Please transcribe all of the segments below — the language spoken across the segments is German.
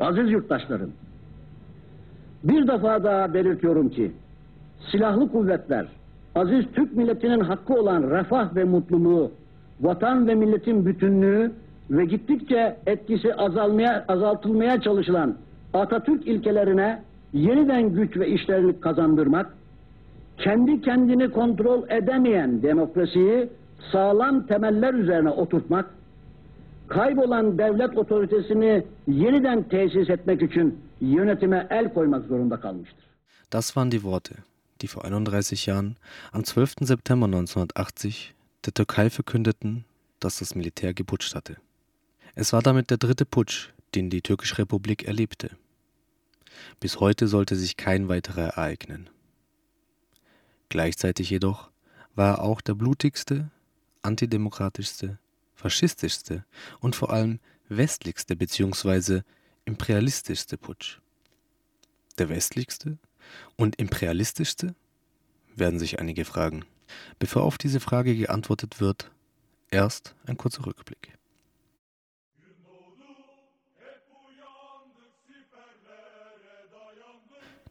Aziz yurttaşlarım, bir defa daha belirtiyorum ki silahlı kuvvetler aziz Türk milletinin hakkı olan refah ve mutluluğu, vatan ve milletin bütünlüğü ve gittikçe etkisi azalmaya azaltılmaya çalışılan Atatürk ilkelerine yeniden güç ve işlevlik kazandırmak, kendi kendini kontrol edemeyen demokrasiyi sağlam temeller üzerine oturtmak, kaybolan devlet otoritesini yeniden tesis etmek için yönetime el koymak zorunda kalmıştır. Das waren die Worte, die vor 31 Jahren, am 12. September 1980, der Türkei verkündeten, dass das Militär geputscht hatte. Es war damit der dritte Putsch, den die Türkische Republik erlebte. Bis heute sollte sich kein weiterer ereignen. Gleichzeitig jedoch war er auch der blutigste, antidemokratischste, faschistischste und vor allem westlichste bzw. imperialistischste Putsch. Der westlichste und imperialistischste? Werden sich einige fragen. Bevor auf diese Frage geantwortet wird, erst ein kurzer Rückblick.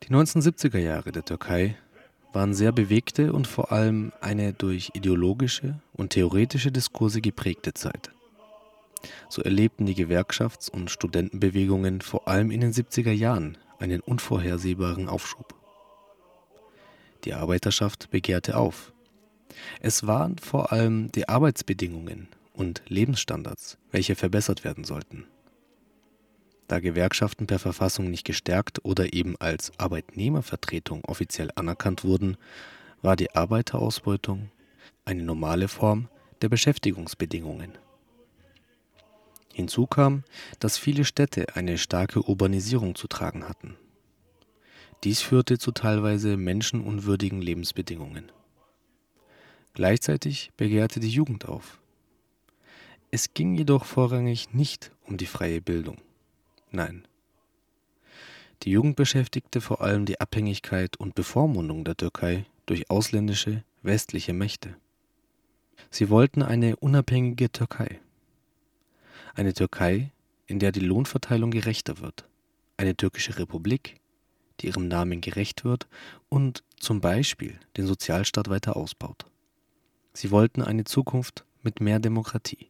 Die 1970er Jahre der Türkei waren sehr bewegte und vor allem eine durch ideologische und theoretische Diskurse geprägte Zeit. So erlebten die Gewerkschafts- und Studentenbewegungen vor allem in den 70er Jahren einen unvorhersehbaren Aufschub. Die Arbeiterschaft begehrte auf. Es waren vor allem die Arbeitsbedingungen und Lebensstandards, welche verbessert werden sollten. Da Gewerkschaften per Verfassung nicht gestärkt oder eben als Arbeitnehmervertretung offiziell anerkannt wurden, war die Arbeiterausbeutung eine normale Form der Beschäftigungsbedingungen. Hinzu kam, dass viele Städte eine starke Urbanisierung zu tragen hatten. Dies führte zu teilweise menschenunwürdigen Lebensbedingungen. Gleichzeitig begehrte die Jugend auf. Es ging jedoch vorrangig nicht um die freie Bildung. Nein. Die Jugend beschäftigte vor allem die Abhängigkeit und Bevormundung der Türkei durch ausländische, westliche Mächte. Sie wollten eine unabhängige Türkei. Eine Türkei, in der die Lohnverteilung gerechter wird. Eine türkische Republik, die ihrem Namen gerecht wird und zum Beispiel den Sozialstaat weiter ausbaut. Sie wollten eine Zukunft mit mehr Demokratie.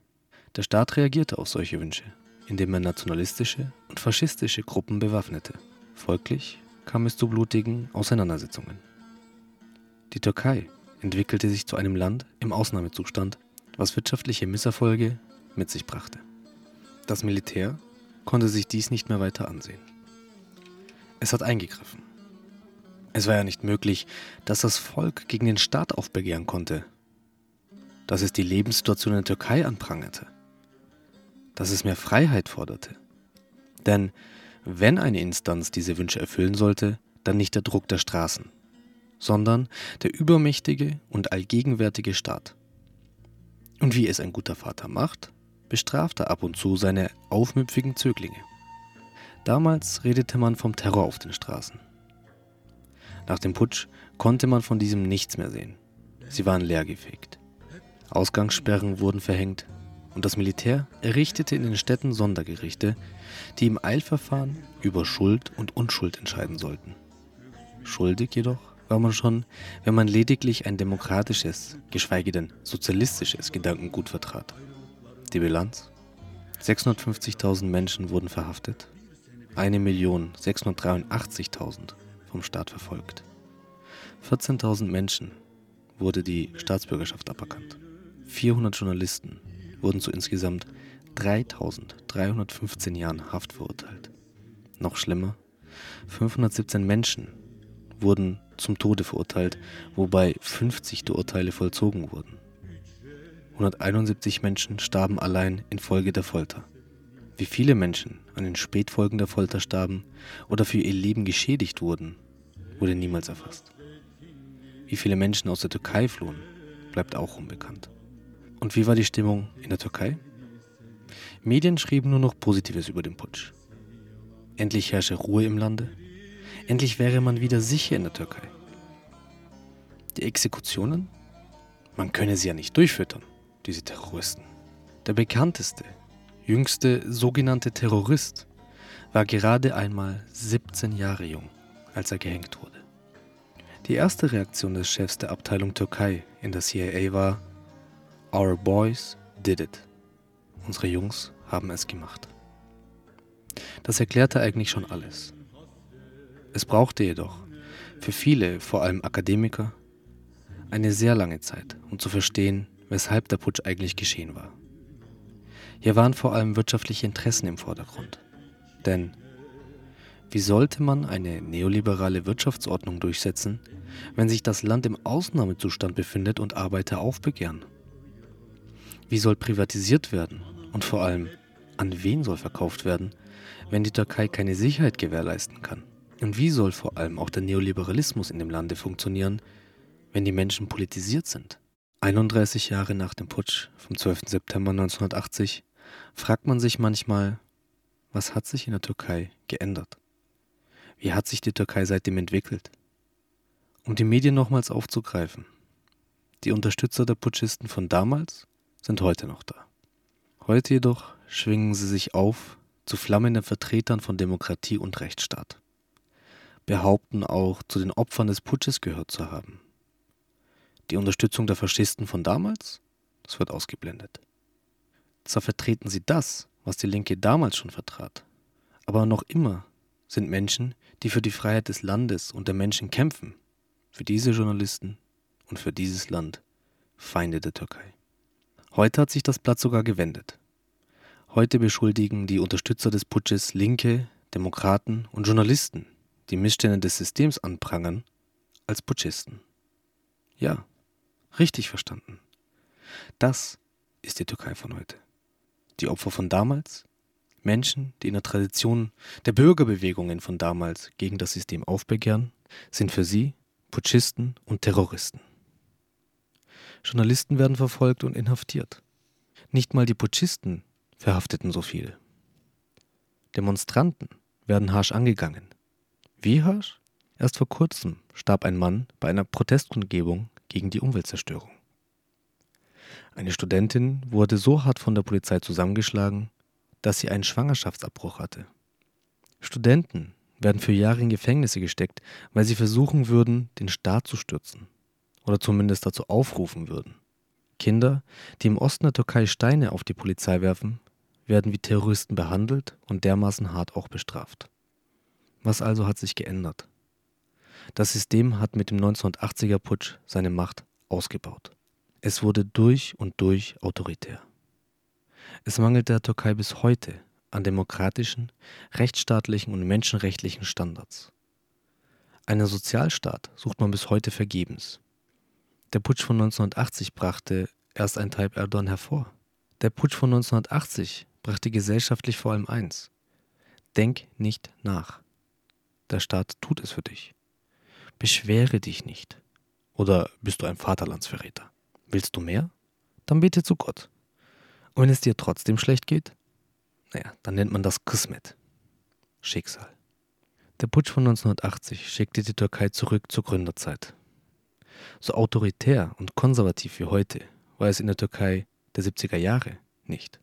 Der Staat reagierte auf solche Wünsche, indem er nationalistische und faschistische Gruppen bewaffnete. Folglich kam es zu blutigen Auseinandersetzungen. Die Türkei entwickelte sich zu einem Land im Ausnahmezustand, was wirtschaftliche Misserfolge mit sich brachte. Das Militär konnte sich dies nicht mehr weiter ansehen. Es hat eingegriffen. Es war ja nicht möglich, dass das Volk gegen den Staat aufbegehren konnte, dass es die Lebenssituation in der Türkei anprangerte, dass es mehr Freiheit forderte. Denn wenn eine Instanz diese Wünsche erfüllen sollte, dann nicht der Druck der Straßen, sondern der übermächtige und allgegenwärtige Staat. Und wie es ein guter Vater macht, bestraft er ab und zu seine aufmüpfigen Zöglinge. Damals redete man vom Terror auf den Straßen. Nach dem Putsch konnte man von diesem nichts mehr sehen. Sie waren leergefegt. Ausgangssperren wurden verhängt und das Militär errichtete in den Städten Sondergerichte, die im Eilverfahren über Schuld und Unschuld entscheiden sollten. Schuldig jedoch war man schon, wenn man lediglich ein demokratisches, geschweige denn sozialistisches Gedankengut vertrat. Die Bilanz? 650.000 Menschen wurden verhaftet, 1.683.000 vom Staat verfolgt. 14.000 Menschen wurde die Staatsbürgerschaft aberkannt. 400 Journalisten wurden zu insgesamt 3315 Jahren Haft verurteilt. Noch schlimmer, 517 Menschen wurden zum Tode verurteilt, wobei 50 der Urteile vollzogen wurden. 171 Menschen starben allein infolge der Folter. Wie viele Menschen an den Spätfolgen der Folter starben oder für ihr Leben geschädigt wurden, wurde niemals erfasst. Wie viele Menschen aus der Türkei flohen, bleibt auch unbekannt. Und wie war die Stimmung in der Türkei? Medien schrieben nur noch Positives über den Putsch. Endlich herrsche Ruhe im Lande. Endlich wäre man wieder sicher in der Türkei. Die Exekutionen? Man könne sie ja nicht durchfüttern diese Terroristen. Der bekannteste, jüngste sogenannte Terrorist war gerade einmal 17 Jahre jung, als er gehängt wurde. Die erste Reaktion des Chefs der Abteilung Türkei in der CIA war, Our boys did it. Unsere Jungs haben es gemacht. Das erklärte eigentlich schon alles. Es brauchte jedoch für viele, vor allem Akademiker, eine sehr lange Zeit, um zu verstehen, weshalb der Putsch eigentlich geschehen war. Hier waren vor allem wirtschaftliche Interessen im Vordergrund. Denn wie sollte man eine neoliberale Wirtschaftsordnung durchsetzen, wenn sich das Land im Ausnahmezustand befindet und Arbeiter aufbegehren? Wie soll privatisiert werden und vor allem an wen soll verkauft werden, wenn die Türkei keine Sicherheit gewährleisten kann? Und wie soll vor allem auch der Neoliberalismus in dem Lande funktionieren, wenn die Menschen politisiert sind? 31 Jahre nach dem Putsch vom 12. September 1980 fragt man sich manchmal, was hat sich in der Türkei geändert? Wie hat sich die Türkei seitdem entwickelt? Um die Medien nochmals aufzugreifen. Die Unterstützer der Putschisten von damals sind heute noch da. Heute jedoch schwingen sie sich auf zu flammenden Vertretern von Demokratie und Rechtsstaat. Behaupten auch, zu den Opfern des Putsches gehört zu haben. Die Unterstützung der Faschisten von damals? Das wird ausgeblendet. Zwar vertreten sie das, was die Linke damals schon vertrat, aber noch immer sind Menschen, die für die Freiheit des Landes und der Menschen kämpfen, für diese Journalisten und für dieses Land Feinde der Türkei. Heute hat sich das Blatt sogar gewendet. Heute beschuldigen die Unterstützer des Putsches Linke, Demokraten und Journalisten, die Missstände des Systems anprangern, als Putschisten. Ja, richtig verstanden. Das ist die Türkei von heute die Opfer von damals, Menschen, die in der Tradition der Bürgerbewegungen von damals gegen das System aufbegehren, sind für sie Putschisten und Terroristen. Journalisten werden verfolgt und inhaftiert. Nicht mal die Putschisten verhafteten so viele. Demonstranten werden harsch angegangen. Wie harsch? Erst vor kurzem starb ein Mann bei einer Protestkundgebung gegen die Umweltzerstörung. Eine Studentin wurde so hart von der Polizei zusammengeschlagen, dass sie einen Schwangerschaftsabbruch hatte. Studenten werden für Jahre in Gefängnisse gesteckt, weil sie versuchen würden, den Staat zu stürzen oder zumindest dazu aufrufen würden. Kinder, die im Osten der Türkei Steine auf die Polizei werfen, werden wie Terroristen behandelt und dermaßen hart auch bestraft. Was also hat sich geändert? Das System hat mit dem 1980er Putsch seine Macht ausgebaut. Es wurde durch und durch autoritär. Es mangelt der Türkei bis heute an demokratischen, rechtsstaatlichen und menschenrechtlichen Standards. Einen Sozialstaat sucht man bis heute vergebens. Der Putsch von 1980 brachte erst ein Tayyip Erdogan hervor. Der Putsch von 1980 brachte gesellschaftlich vor allem eins. Denk nicht nach. Der Staat tut es für dich. Beschwere dich nicht. Oder bist du ein Vaterlandsverräter? Willst du mehr? Dann bete zu Gott. Und wenn es dir trotzdem schlecht geht, naja, dann nennt man das Kismet. Schicksal. Der Putsch von 1980 schickte die Türkei zurück zur Gründerzeit. So autoritär und konservativ wie heute war es in der Türkei der 70er Jahre nicht.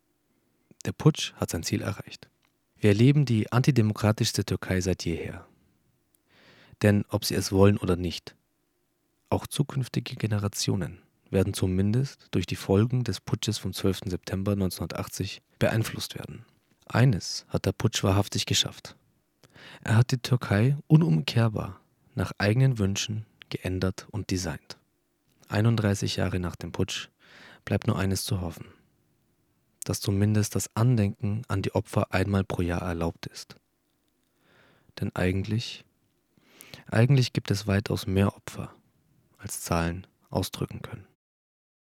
Der Putsch hat sein Ziel erreicht. Wir erleben die antidemokratischste Türkei seit jeher. Denn ob sie es wollen oder nicht, auch zukünftige Generationen werden zumindest durch die Folgen des Putsches vom 12. September 1980 beeinflusst werden. Eines hat der Putsch wahrhaftig geschafft. Er hat die Türkei unumkehrbar nach eigenen Wünschen geändert und designt. 31 Jahre nach dem Putsch bleibt nur eines zu hoffen, dass zumindest das Andenken an die Opfer einmal pro Jahr erlaubt ist. Denn eigentlich, eigentlich gibt es weitaus mehr Opfer, als Zahlen ausdrücken können.